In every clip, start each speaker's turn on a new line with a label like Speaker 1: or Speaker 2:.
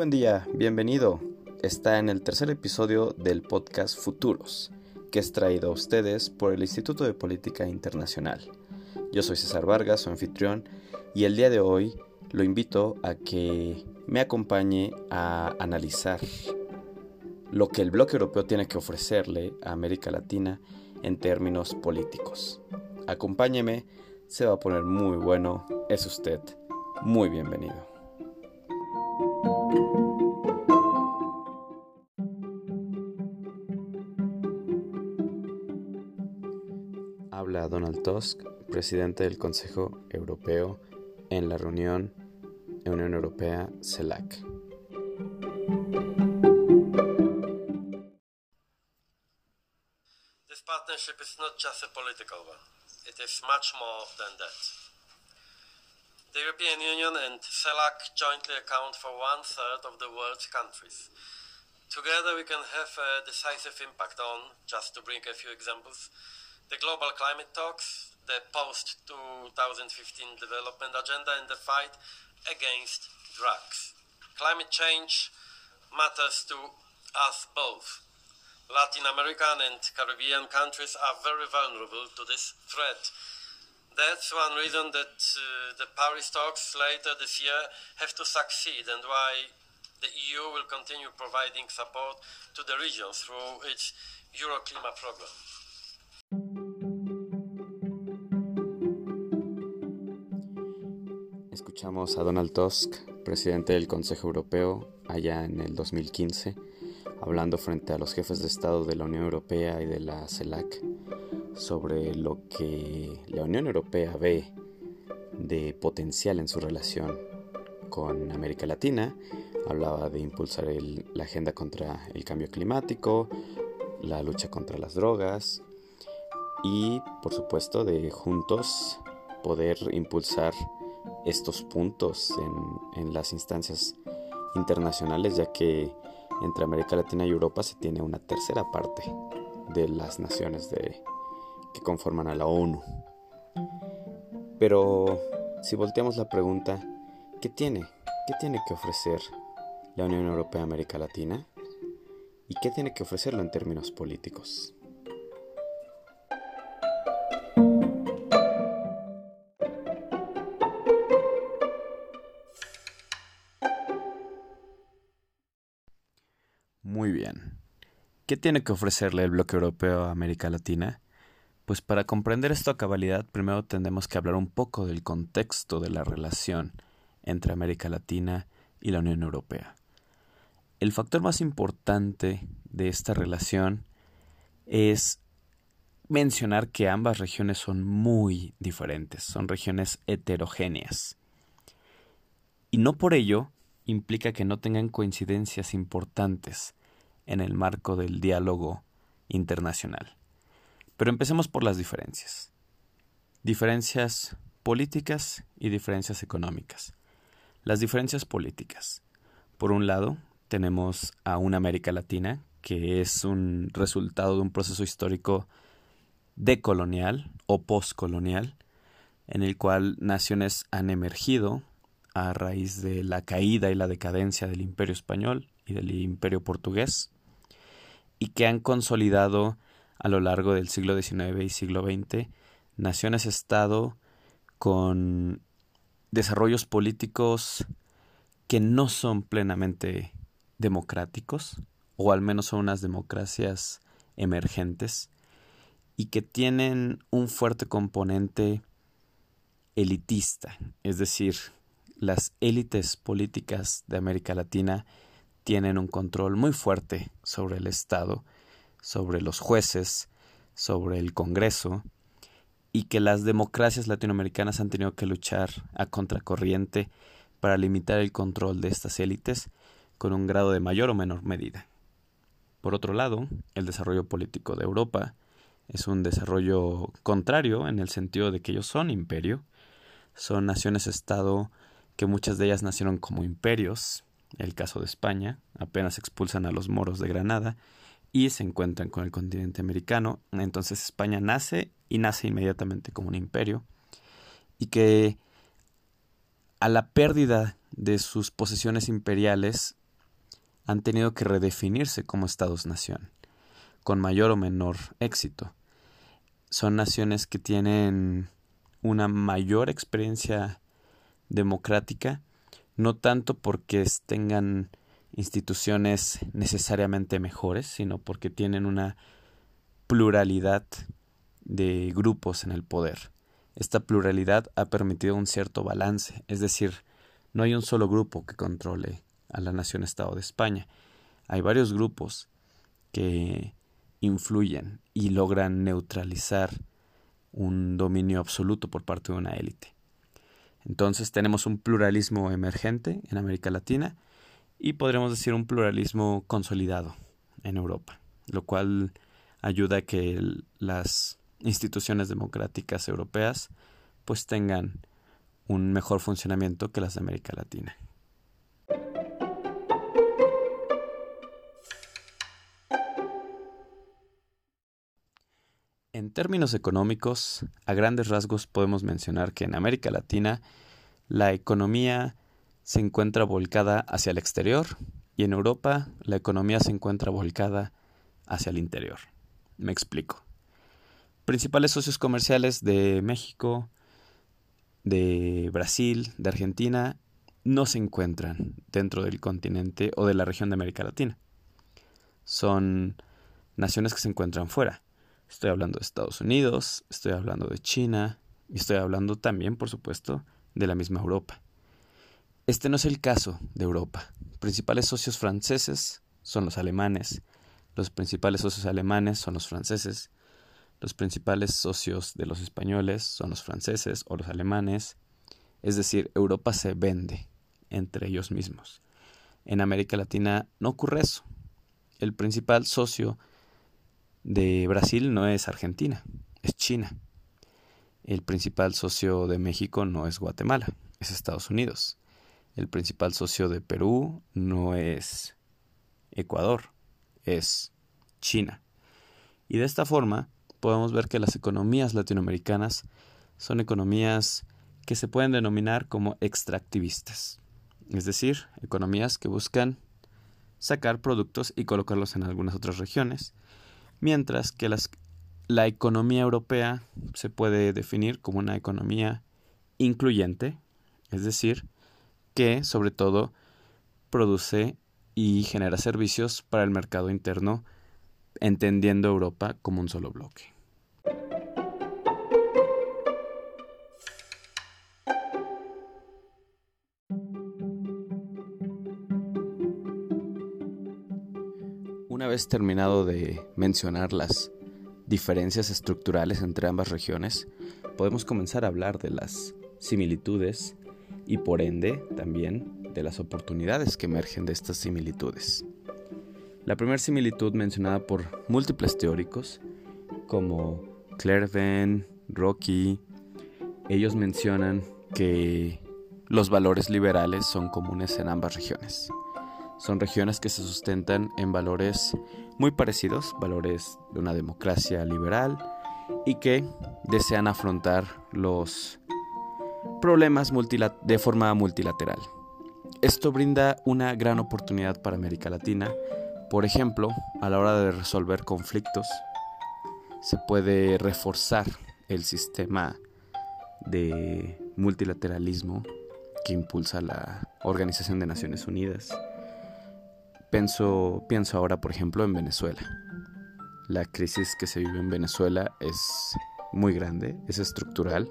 Speaker 1: buen día, bienvenido. Está en el tercer episodio del podcast Futuros, que es traído a ustedes por el Instituto de Política Internacional. Yo soy César Vargas, su anfitrión, y el día de hoy lo invito a que me acompañe a analizar lo que el bloque europeo tiene que ofrecerle a América Latina en términos políticos. Acompáñeme, se va a poner muy bueno, es usted muy bienvenido. Tusk, presidente del Consejo Europeo, en la reunión Unión Europea CELAC.
Speaker 2: This partnership is not just a political one, it is much more than that. The European Union and CELAC jointly account for one third of the world's countries. Together, we can have a decisive impact on, just to bring a few examples, the global climate talks, the post 2015 development agenda, and the fight against drugs. Climate change matters to us both. Latin American and Caribbean countries are very vulnerable to this threat that's one reason that uh, the Paris talks later this year have to succeed and why the EU will continue providing support to the region through its Euroclima program.
Speaker 1: Escuchamos a Donald Tusk, presidente del Consejo Europeo, allá en el 2015, hablando frente a los jefes de Estado de la Unión Europea y de la CELAC sobre lo que la Unión Europea ve de potencial en su relación con América Latina. Hablaba de impulsar la agenda contra el cambio climático, la lucha contra las drogas y por supuesto de juntos poder impulsar estos puntos en, las instancias internacionales ya que entre América Latina y Europa se tiene una tercera parte de las naciones de, que conforman a la ONU. Pero si volteamos la pregunta, ¿qué tiene? ¿Qué tiene que ofrecer la Unión Europea a América Latina? ¿Y qué tiene que ofrecerlo en términos políticos? ¿Qué tiene que ofrecerle el bloque europeo a América Latina? Pues para comprender esto a cabalidad, primero tenemos que hablar un poco del contexto de la relación entre América Latina y la Unión Europea. El factor más importante de esta relación es mencionar que ambas regiones son muy diferentes, son regiones heterogéneas. Y no por ello implica que no tengan coincidencias importantes en el marco del diálogo internacional. Pero empecemos por las diferencias. Diferencias políticas y diferencias económicas. Las diferencias políticas. Por un lado, tenemos a una América Latina, que es un resultado de un proceso histórico decolonial o postcolonial, en el cual naciones han emergido a raíz de la caída y la decadencia del imperio español y del imperio portugués, y que han consolidado a lo largo del siglo XIX y siglo XX, naciones-estado con desarrollos políticos que no son plenamente democráticos, o al menos son unas democracias emergentes, y que tienen un fuerte componente elitista, es decir, las élites políticas de América Latina tienen un control muy fuerte sobre el Estado sobre los jueces, sobre el Congreso, y que las democracias latinoamericanas han tenido que luchar a contracorriente para limitar el control de estas élites con un grado de mayor o menor medida. Por otro lado, el desarrollo político de Europa es un desarrollo contrario en el sentido de que ellos son imperio, son naciones-estado que muchas de ellas nacieron como imperios, el caso de España, apenas expulsan a los moros de Granada, y se encuentran con el continente americano. Entonces España nace y nace inmediatamente como un imperio y que a la pérdida de sus posesiones imperiales han tenido que redefinirse como estados-nación, con mayor o menor éxito. Son naciones que tienen una mayor experiencia democrática, no tanto porque tengan instituciones necesariamente mejores, sino porque tienen una pluralidad de grupos en el poder. Esta pluralidad ha permitido un cierto balance, es decir, no hay un solo grupo que controle a la nación-estado de España. Hay varios grupos que influyen y logran neutralizar un dominio absoluto por parte de una élite. Entonces tenemos un pluralismo emergente en América Latina y podríamos decir un pluralismo consolidado en Europa, lo cual ayuda a que las instituciones democráticas europeas pues tengan un mejor funcionamiento que las de América Latina. Términos económicos, a grandes rasgos podemos mencionar que en América Latina la economía se encuentra volcada hacia el exterior y en Europa la economía se encuentra volcada hacia el interior. Me explico. Principales socios comerciales de México, de Brasil, de Argentina, no se encuentran dentro del continente o de la región de América Latina. Son naciones que se encuentran fuera. Estoy hablando de Estados Unidos, estoy hablando de China y estoy hablando también, por supuesto, de la misma Europa. Este no es el caso de Europa. Principales socios franceses son los alemanes, los principales socios alemanes son los franceses, los principales socios de los españoles son los franceses o los alemanes, es decir, Europa se vende entre ellos mismos. En América Latina no ocurre eso. El principal socio de Brasil no es Argentina, es China. El principal socio de México no es Guatemala, es Estados Unidos. El principal socio de Perú no es Ecuador, es China. Y de esta forma podemos ver que las economías latinoamericanas son economías que se pueden denominar como extractivistas, es decir, economías que buscan sacar productos y colocarlos en algunas otras regiones, mientras que las la economía europea se puede definir como una economía incluyente, es decir, que sobre todo produce y genera servicios para el mercado interno, entendiendo Europa como un solo bloque. Vez terminado de mencionar las diferencias estructurales entre ambas regiones, podemos comenzar a hablar de las similitudes y por ende también de las oportunidades que emergen de estas similitudes. La primera similitud mencionada por múltiples teóricos como Clairvin, Rocky, ellos mencionan que los valores liberales son comunes en ambas regiones. Son regiones que se sustentan en valores muy parecidos, valores de una democracia liberal y que desean afrontar los problemas de forma multilateral. Esto brinda una gran oportunidad para América Latina. Por ejemplo, a la hora de resolver conflictos, se puede reforzar el sistema de multilateralismo que impulsa la Organización de Naciones Unidas Pienso, ahora, por ejemplo, en Venezuela. La crisis que se vive en Venezuela es muy grande, es estructural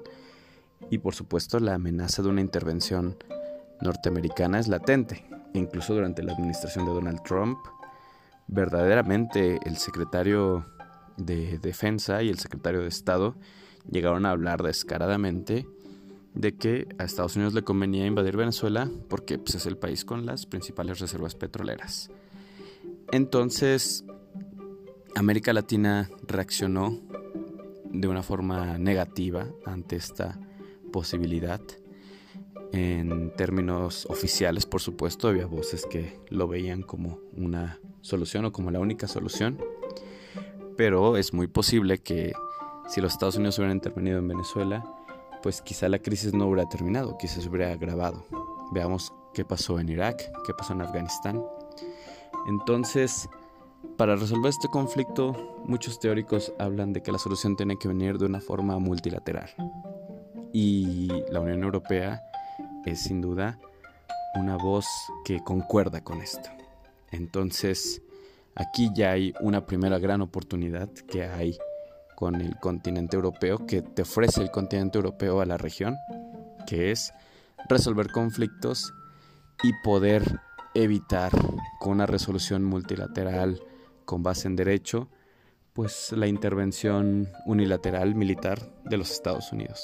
Speaker 1: y por supuesto la amenaza de una intervención norteamericana es latente. Incluso durante la administración de Donald Trump, verdaderamente el secretario de Defensa y el secretario de Estado llegaron a hablar descaradamente de que a Estados Unidos le convenía invadir Venezuela porque pues, es el país con las principales reservas petroleras. Entonces, América Latina reaccionó de una forma negativa ante esta posibilidad. En términos oficiales, por supuesto, había voces que lo veían como una solución o como la única solución. Pero es muy posible que si los Estados Unidos hubieran intervenido en Venezuela, pues quizá la crisis no hubiera terminado, quizá se hubiera agravado. Veamos qué pasó en Irak, qué pasó en Afganistán. Entonces, para resolver este conflicto, muchos teóricos hablan de que la solución tiene que venir de una forma multilateral. Y la Unión Europea es sin duda una voz que concuerda con esto. Entonces, aquí ya hay una primera gran oportunidad que hay con el continente europeo, que te ofrece el continente europeo a la región, que es resolver conflictos y poder evitar con una resolución multilateral con base en derecho, pues la intervención unilateral militar de los Estados Unidos.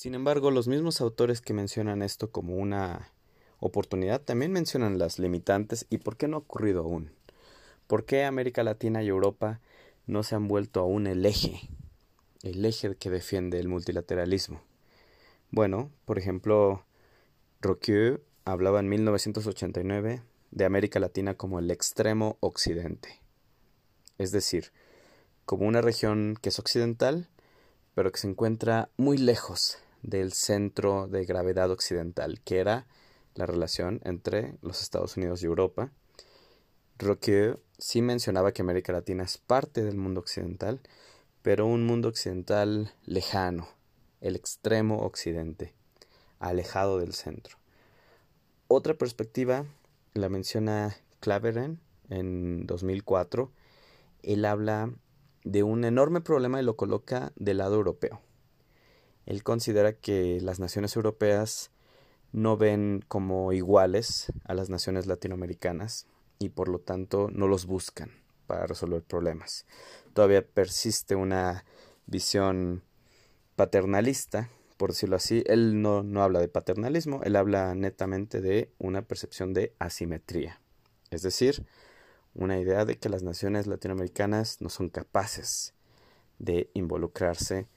Speaker 1: Sin embargo, los mismos autores que mencionan esto como una oportunidad también mencionan las limitantes y por qué no ha ocurrido aún. ¿Por qué América Latina y Europa no se han vuelto aún el eje, el eje que defiende el multilateralismo? Bueno, por ejemplo, Roque hablaba en 1989 de América Latina como el extremo occidente, es decir, como una región que es occidental, pero que se encuentra muy lejos del centro de gravedad occidental, que era la relación entre los Estados Unidos y Europa. Roque sí mencionaba que América Latina es parte del mundo occidental, pero un mundo occidental lejano, el extremo occidente, alejado del centro. Otra perspectiva la menciona Claveren en 2004. Él habla de un enorme problema y lo coloca del lado europeo. Él considera que las naciones europeas no ven como iguales a las naciones latinoamericanas y por lo tanto no los buscan para resolver problemas. Todavía persiste una visión paternalista, por decirlo así. Él no, no habla de paternalismo, él habla netamente de una percepción de asimetría. Es decir, una idea de que las naciones latinoamericanas no son capaces de involucrarse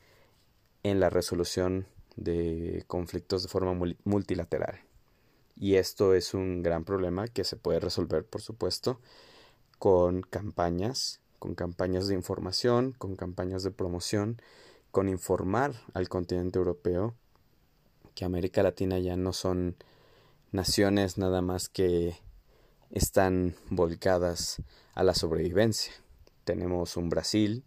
Speaker 1: en la resolución de conflictos de forma multilateral. Y esto es un gran problema que se puede resolver, por supuesto, con campañas, con campañas de información, con campañas de promoción, con informar al continente europeo que América Latina ya no son naciones nada más que están volcadas a la sobrevivencia. Tenemos un Brasil,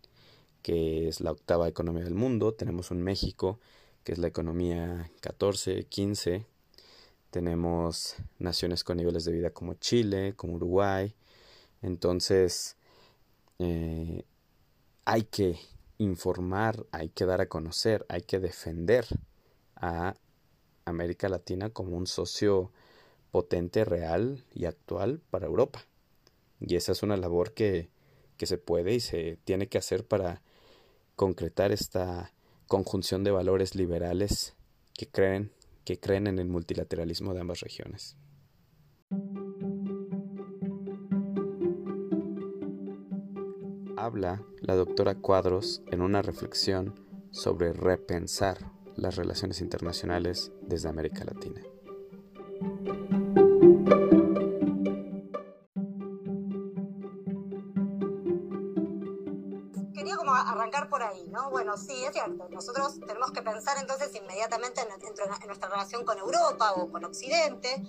Speaker 1: que es la octava economía del mundo, tenemos un México, que es la economía 14, 15, tenemos naciones con niveles de vida como Chile, como Uruguay, entonces eh, hay que informar, hay que dar a conocer, hay que defender a América Latina como un socio potente, real y actual para Europa. Y esa es una labor que, que se puede y se tiene que hacer para concretar esta conjunción de valores liberales que creen, que creen en el multilateralismo de ambas regiones. Habla la doctora Cuadros en una reflexión sobre repensar las relaciones internacionales desde América Latina.
Speaker 3: Sí, es cierto. Nosotros tenemos que pensar entonces inmediatamente en, en, nuestra relación con Europa o con Occidente.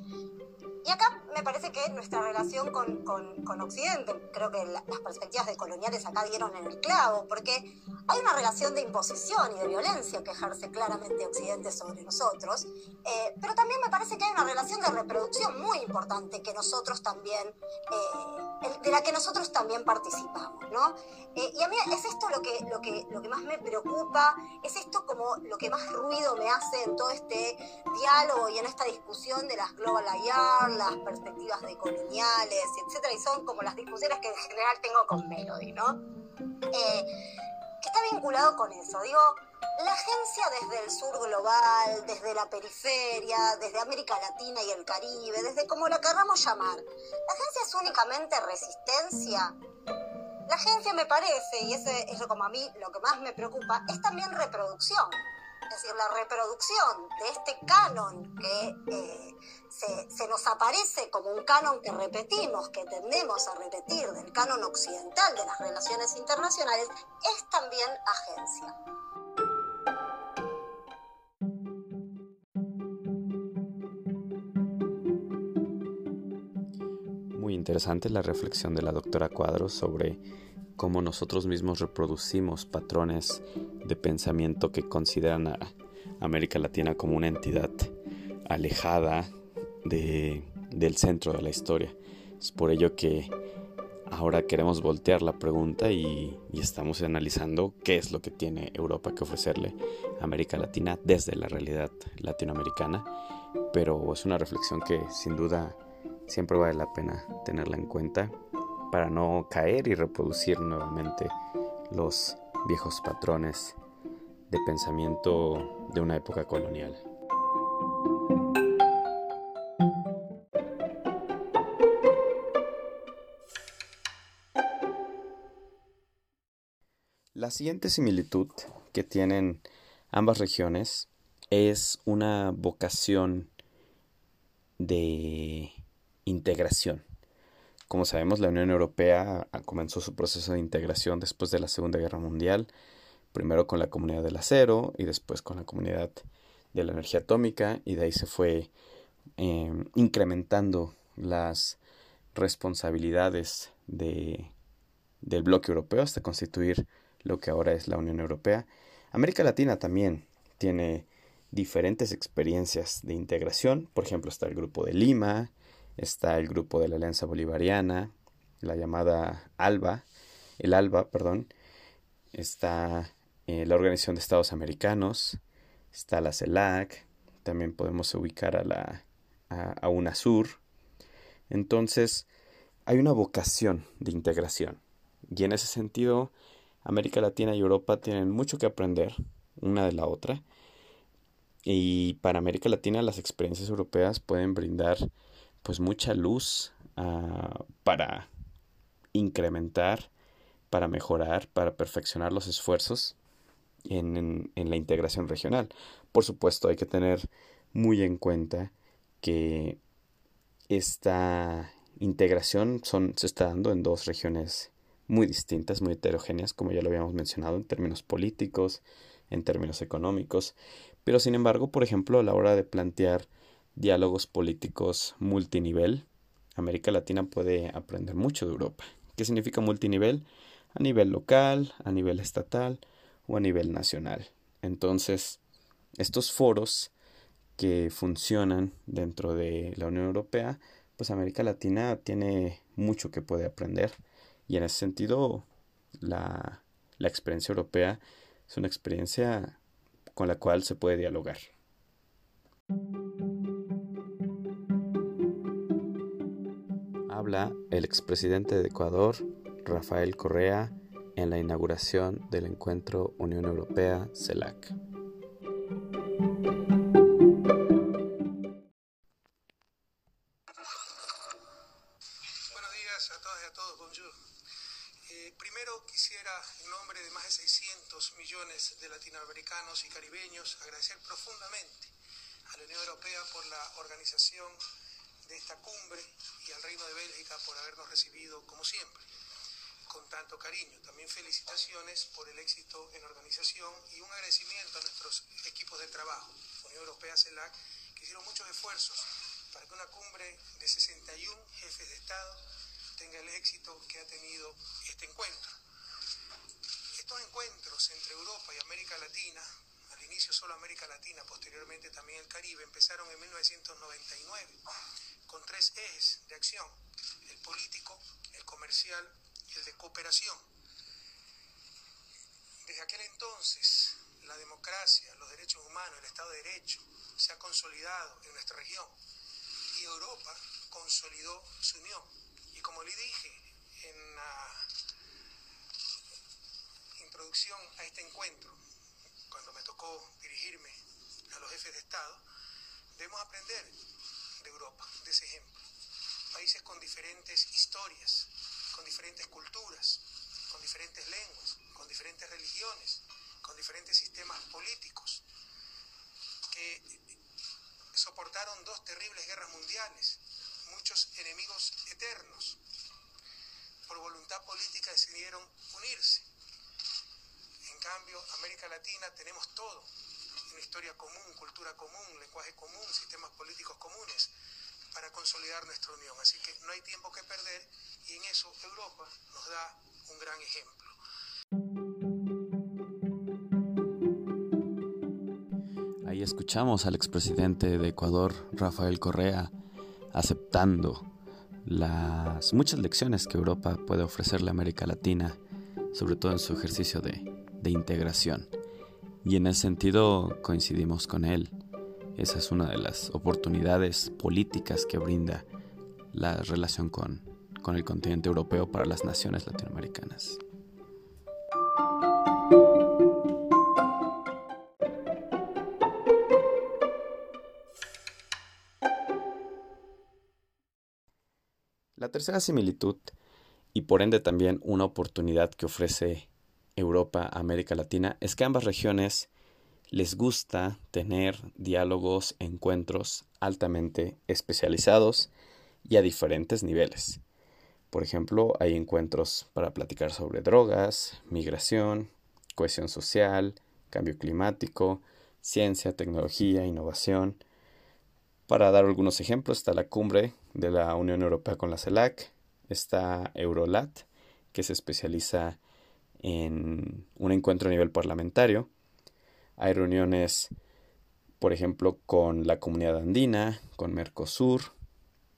Speaker 3: Y acá me parece que nuestra relación con, con, con Occidente, creo que las perspectivas de coloniales acá dieron en el clavo, porque hay una relación de imposición y de violencia que ejerce claramente Occidente sobre nosotros, eh, pero también me parece que hay una relación de reproducción muy importante que nosotros también, eh, de la que nosotros también participamos, ¿no? Eh, y a mí es esto lo que, lo, que, lo que más me preocupa, es esto como lo que más ruido me hace en todo este diálogo y en esta discusión de las global IR, las perspectivas decoloniales, etcétera, y son como las discusiones que en general tengo con Melody, ¿no? que está vinculado con eso. Digo, la agencia desde el sur global, desde la periferia, desde América Latina y el Caribe, desde como la querramos llamar, ¿la agencia es únicamente resistencia? La agencia me parece, y ese es como a mí lo que más me preocupa, es también reproducción. Es decir, la reproducción de este canon que eh, se, se, nos aparece como un canon que repetimos, que tendemos a repetir, del canon occidental de las relaciones internacionales, es también agencia.
Speaker 1: Muy interesante la reflexión de la doctora Cuadros sobre cómo nosotros mismos reproducimos patrones de pensamiento que consideran a América Latina como una entidad alejada de, del centro de la historia. Es por ello que ahora queremos voltear la pregunta y, y, estamos analizando qué es lo que tiene Europa que ofrecerle a América Latina desde la realidad latinoamericana. Pero es una reflexión que sin duda siempre vale la pena tenerla en cuenta para no caer y reproducir nuevamente los viejos patrones de pensamiento de una época colonial. La siguiente similitud que tienen ambas regiones es una vocación de integración. Como sabemos, la Unión Europea comenzó su proceso de integración después de la Segunda Guerra Mundial, primero con la Comunidad del Acero y después con la Comunidad de la Energía Atómica, y de ahí se fue eh, incrementando las responsabilidades de, del bloque europeo hasta constituir lo que ahora es la Unión Europea. América Latina también tiene diferentes experiencias de integración, por ejemplo está el Grupo de Lima, está el grupo de la Alianza Bolivariana, la llamada ALBA, el ALBA, perdón, está eh, la Organización de Estados Americanos, está la CELAC, también podemos ubicar a la a, UNASUR. Entonces, hay una vocación de integración. Y en ese sentido, América Latina y Europa tienen mucho que aprender una de la otra. Y para América Latina las experiencias europeas pueden brindar pues mucha luz uh, para incrementar, para mejorar, para perfeccionar los esfuerzos en, en, en, la integración regional. Por supuesto, hay que tener muy en cuenta que esta integración son, se está dando en dos regiones muy distintas, muy heterogéneas, como ya lo habíamos mencionado, en términos políticos, en términos económicos. Pero sin embargo, por ejemplo, a la hora de plantear diálogos políticos multinivel, América Latina puede aprender mucho de Europa. ¿Qué significa multinivel? A nivel local, a nivel estatal o a nivel nacional. Entonces, estos foros que funcionan dentro de la Unión Europea, pues América Latina tiene mucho que puede aprender y en ese sentido la, la experiencia europea es una experiencia con la cual se puede dialogar. Habla el expresidente de Ecuador, Rafael Correa, en la inauguración del encuentro Unión Europea-CELAC.
Speaker 4: Buenos días a todas y a todos, bonjour. Eh, primero quisiera, en nombre de más de 600 millones de latinoamericanos y caribeños, agradecer profundamente a la Unión Europea por la organización de esta cumbre y al Reino de Bélgica por habernos recibido como siempre con tanto cariño. También felicitaciones por el éxito en organización y un agradecimiento a nuestros equipos de trabajo, Unión Europea, CELAC, que hicieron muchos esfuerzos para que una cumbre de 61 jefes de Estado tenga el éxito que ha tenido este encuentro. Estos encuentros entre Europa y América Latina, al inicio solo América Latina, posteriormente también el Caribe, empezaron en 1999 con tres ejes de acción, el político, el comercial y el de cooperación. Desde aquel entonces, la democracia, los derechos humanos, el Estado de Derecho se ha consolidado en nuestra región y Europa consolidó su unión. Y como le dije en la introducción a este encuentro, cuando me tocó dirigirme a los jefes de Estado, debemos aprender Europa, de ese ejemplo. Países con diferentes historias, con diferentes culturas, con diferentes lenguas, con diferentes religiones, con diferentes sistemas políticos, que soportaron dos terribles guerras mundiales, muchos enemigos eternos. Por voluntad política decidieron unirse. En cambio, América Latina tenemos todo, una historia común, cultura común, lenguaje común, sistemas políticos comunes para consolidar nuestra unión. Así que no hay tiempo que perder y en eso Europa nos da un gran ejemplo.
Speaker 1: Ahí escuchamos al expresidente de Ecuador, Rafael Correa, aceptando las muchas lecciones que Europa puede ofrecerle a América Latina, sobre todo en su ejercicio de, de integración. Y en ese sentido coincidimos con él. Esa es una de las oportunidades políticas que brinda la relación con, con el continente europeo para las naciones latinoamericanas. La tercera similitud, y por ende también una oportunidad que ofrece Europa América Latina, es que ambas regiones les gusta tener diálogos, encuentros altamente especializados y a diferentes niveles. Por ejemplo, hay encuentros para platicar sobre drogas, migración, cohesión social, cambio climático, ciencia, tecnología, innovación. Para dar algunos ejemplos, está la cumbre de la Unión Europea con la CELAC, está Eurolat, que se especializa en un encuentro a nivel parlamentario. Hay reuniones, por ejemplo, con la comunidad andina, con Mercosur.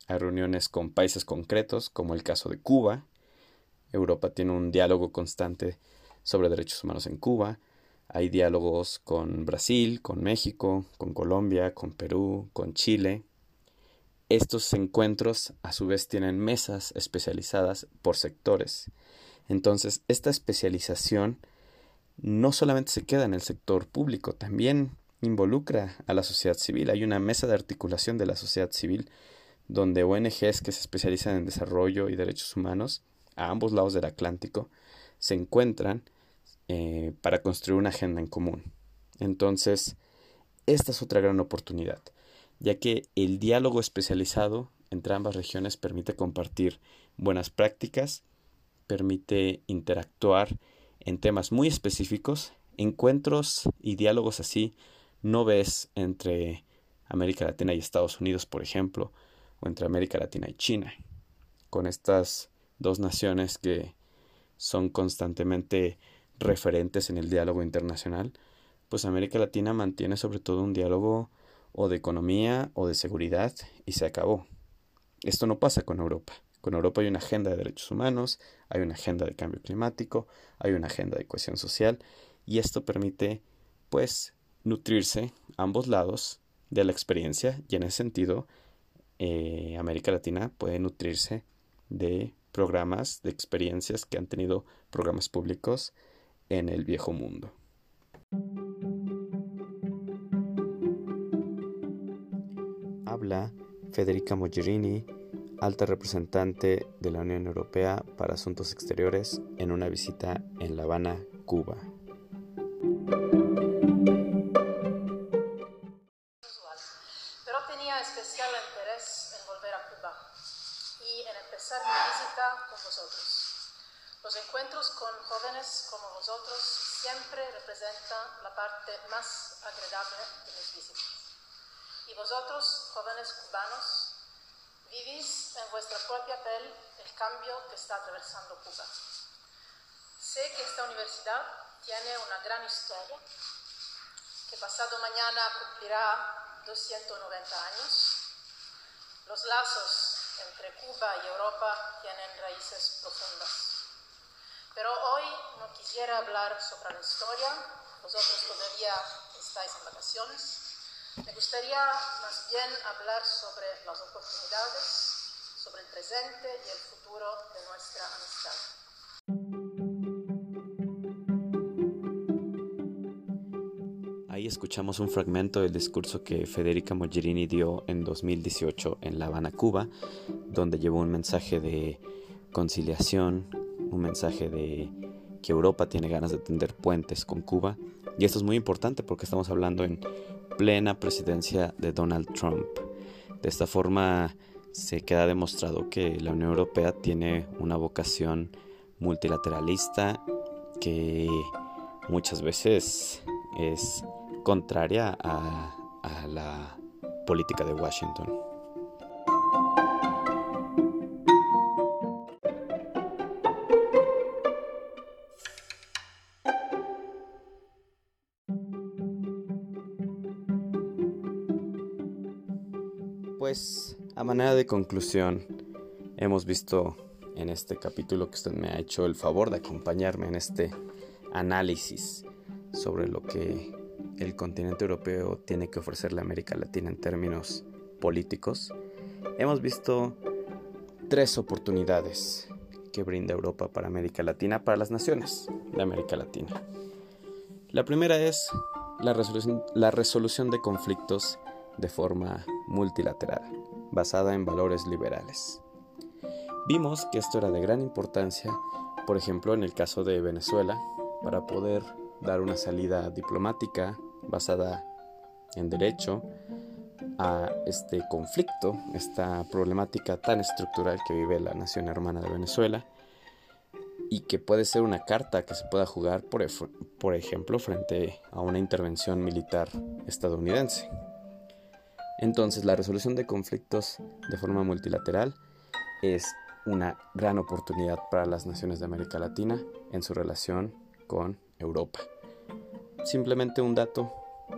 Speaker 1: Hay reuniones con países concretos, como el caso de Cuba. Europa tiene un diálogo constante sobre derechos humanos en Cuba. Hay diálogos con Brasil, con México, con Colombia, con Perú, con Chile. Estos encuentros a su vez tienen mesas especializadas por sectores entonces, esta especialización no solamente se queda en el sector público, también involucra a la sociedad civil. Hay una mesa de articulación de la sociedad civil donde ONGs que se especializan en desarrollo y derechos humanos a ambos lados del Atlántico se encuentran eh, para construir una agenda en común. Entonces, esta es otra gran oportunidad, ya que el diálogo especializado entre ambas regiones permite compartir buenas prácticas permite interactuar en temas muy específicos. Encuentros y diálogos así no ves entre América Latina y Estados Unidos, por ejemplo, o entre América Latina y China, con estas dos naciones que son constantemente referentes en el diálogo internacional, pues América Latina mantiene sobre todo un diálogo o de economía o de seguridad y se acabó. Esto no pasa con Europa. Con Europa hay una agenda de derechos humanos, hay una agenda de cambio climático, hay una agenda de cohesión social y esto permite pues nutrirse ambos lados de la experiencia y en ese sentido eh, América Latina puede nutrirse de programas, de experiencias que han tenido programas públicos en el viejo mundo. Habla Federica Mogherini alta representante de la Unión Europea para Asuntos Exteriores en una visita en La Habana, Cuba.
Speaker 5: Pero tenía especial interés en volver a Cuba y en empezar mi visita con vosotros. Los encuentros con jóvenes como vosotros siempre representan la parte más agradable de mis visitas. Y vosotros, jóvenes cubanos, Vivís en vuestra propia piel el cambio que está atravesando Cuba. Sé que esta universidad tiene una gran historia, que pasado mañana cumplirá 290 años. Los lazos entre Cuba y Europa tienen raíces profundas. Pero hoy no quisiera hablar sobre la historia, vosotros todavía estáis en vacaciones me gustaría más bien hablar sobre las oportunidades, sobre el presente y el futuro de nuestra
Speaker 1: amistad. Ahí escuchamos un fragmento del discurso que Federica Mogherini dio en 2018 en La Habana, Cuba, donde llevó un mensaje de conciliación, un mensaje de que Europa tiene ganas de tender puentes con Cuba. Y esto es muy importante porque estamos hablando en plena presidencia de Donald Trump. De esta forma se queda demostrado que la Unión Europea tiene una vocación multilateralista que muchas veces es contraria a, a la política de Washington. Manera de conclusión, hemos visto en este capítulo que usted me ha hecho el favor de acompañarme en este análisis sobre lo que el continente europeo tiene que ofrecerle a América Latina en términos políticos, hemos visto tres oportunidades que brinda Europa para América Latina, para las naciones de América Latina. La primera es la resolución, la resolución de conflictos de forma multilateral, basada en valores liberales. Vimos que esto era de gran importancia, por ejemplo, en el caso de Venezuela, para poder dar una salida diplomática basada en derecho a este conflicto, esta problemática tan estructural que vive la nación hermana de Venezuela y que puede ser una carta que se pueda jugar, por, ejemplo, frente a una intervención militar estadounidense. Entonces, la resolución de conflictos de forma multilateral es una gran oportunidad para las naciones de América Latina en su relación con Europa. Simplemente un dato,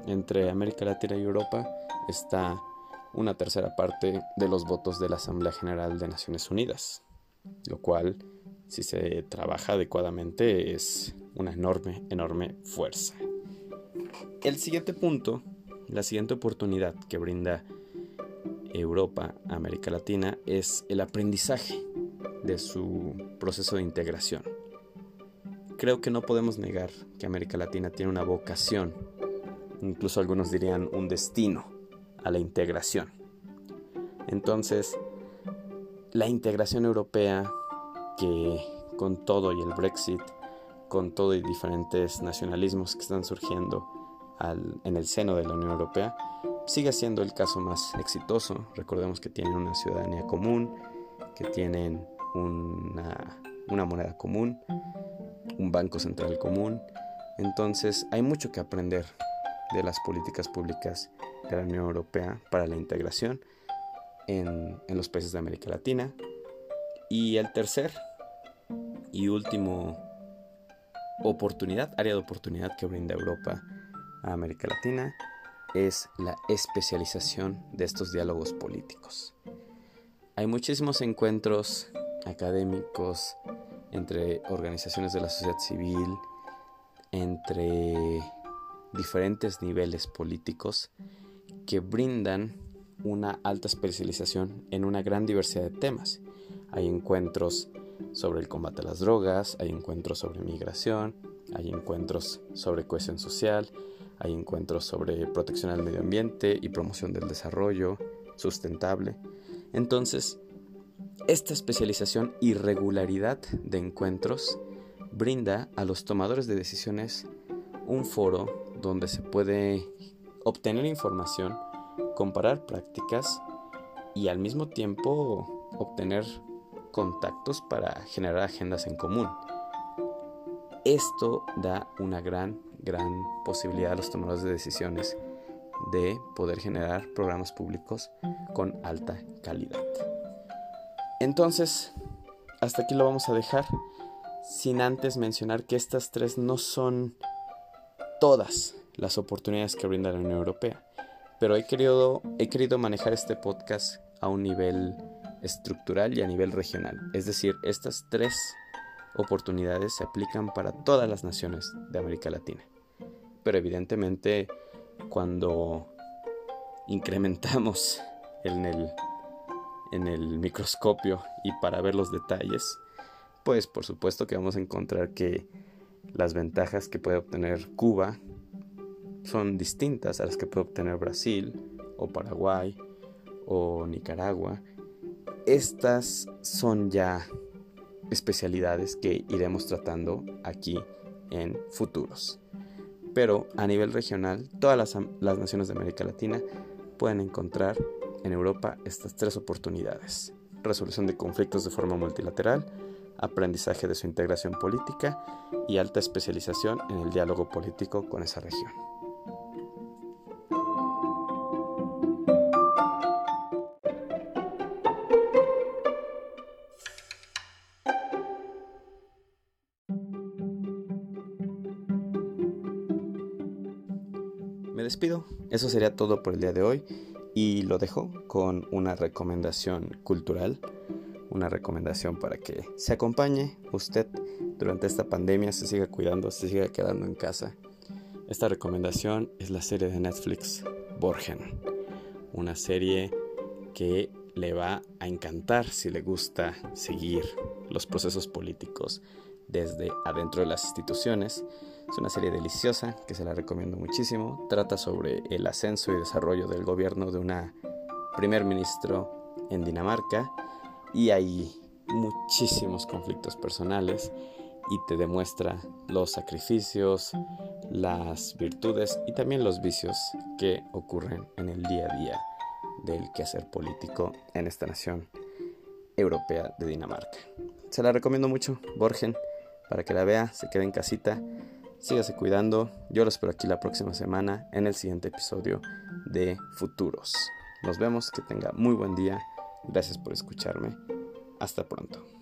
Speaker 1: entre América Latina y Europa está una tercera parte de los votos de la Asamblea General de Naciones Unidas, lo cual, si se trabaja adecuadamente, es una enorme, enorme fuerza. El siguiente punto, la siguiente oportunidad que brinda Europa a América Latina es el aprendizaje de su proceso de integración creo que no podemos negar que América Latina tiene una vocación, incluso algunos dirían un destino a la integración. Entonces, la integración europea que con todo y el Brexit, con todo y diferentes nacionalismos que están surgiendo en el seno de la Unión Europea, sigue siendo el caso más exitoso. Recordemos que tienen una ciudadanía común, que tienen una, una moneda común un banco central común. Entonces hay mucho que aprender de las políticas públicas de la Unión Europea para la integración en, los países de América Latina. Y el tercer y último oportunidad, área de oportunidad que brinda Europa a América Latina es la especialización de estos diálogos políticos. Hay muchísimos encuentros académicos, entre organizaciones de la sociedad civil, entre diferentes niveles políticos que brindan una alta especialización en una gran diversidad de temas. Hay encuentros sobre el combate a las drogas, hay encuentros sobre migración, hay encuentros sobre cohesión social, hay encuentros sobre protección al medio ambiente y promoción del desarrollo sustentable. Entonces, esta especialización y regularidad de encuentros brinda a los tomadores de decisiones un foro donde se puede obtener información, comparar prácticas y al mismo tiempo obtener contactos para generar agendas en común. Esto da una gran, gran posibilidad a los tomadores de decisiones de poder generar programas públicos con alta calidad. Entonces, hasta aquí lo vamos a dejar, sin antes mencionar que estas tres no son todas las oportunidades que brinda la Unión Europea, pero he querido, he querido manejar este podcast a un nivel estructural y a nivel regional. Es decir, estas tres oportunidades se aplican para todas las naciones de América Latina. Pero evidentemente cuando incrementamos en el en el microscopio y para ver los detalles, pues por supuesto que vamos a encontrar que las ventajas que puede obtener Cuba son distintas a las que puede obtener Brasil o Paraguay o Nicaragua. Estas son ya especialidades que iremos tratando aquí en futuros. Pero a nivel regional todas las, las naciones de América Latina pueden encontrar en Europa estas tres oportunidades. Resolución de conflictos de forma multilateral, aprendizaje de su integración política y alta especialización en el diálogo político con esa región. Eso sería todo por el día de hoy y lo dejo con una recomendación cultural, una recomendación para que se acompañe usted durante esta pandemia, se siga cuidando, se siga quedando en casa. Esta recomendación es la serie de Netflix Borgen, una serie que le va a encantar si le gusta seguir los procesos políticos desde adentro de las instituciones es una serie deliciosa que se la recomiendo muchísimo. Trata sobre el ascenso y desarrollo del gobierno de una primer ministro en Dinamarca y hay muchísimos conflictos personales y te demuestra los sacrificios, las virtudes y también los vicios que ocurren en el día a día del quehacer político en esta nación europea de Dinamarca. Se la recomiendo mucho, Borgen, para que la vea, se quede en casita Sígase cuidando. Yo lo espero aquí la próxima semana en el siguiente episodio de Futuros. Nos vemos, que tenga muy buen día. Gracias por escucharme. Hasta pronto.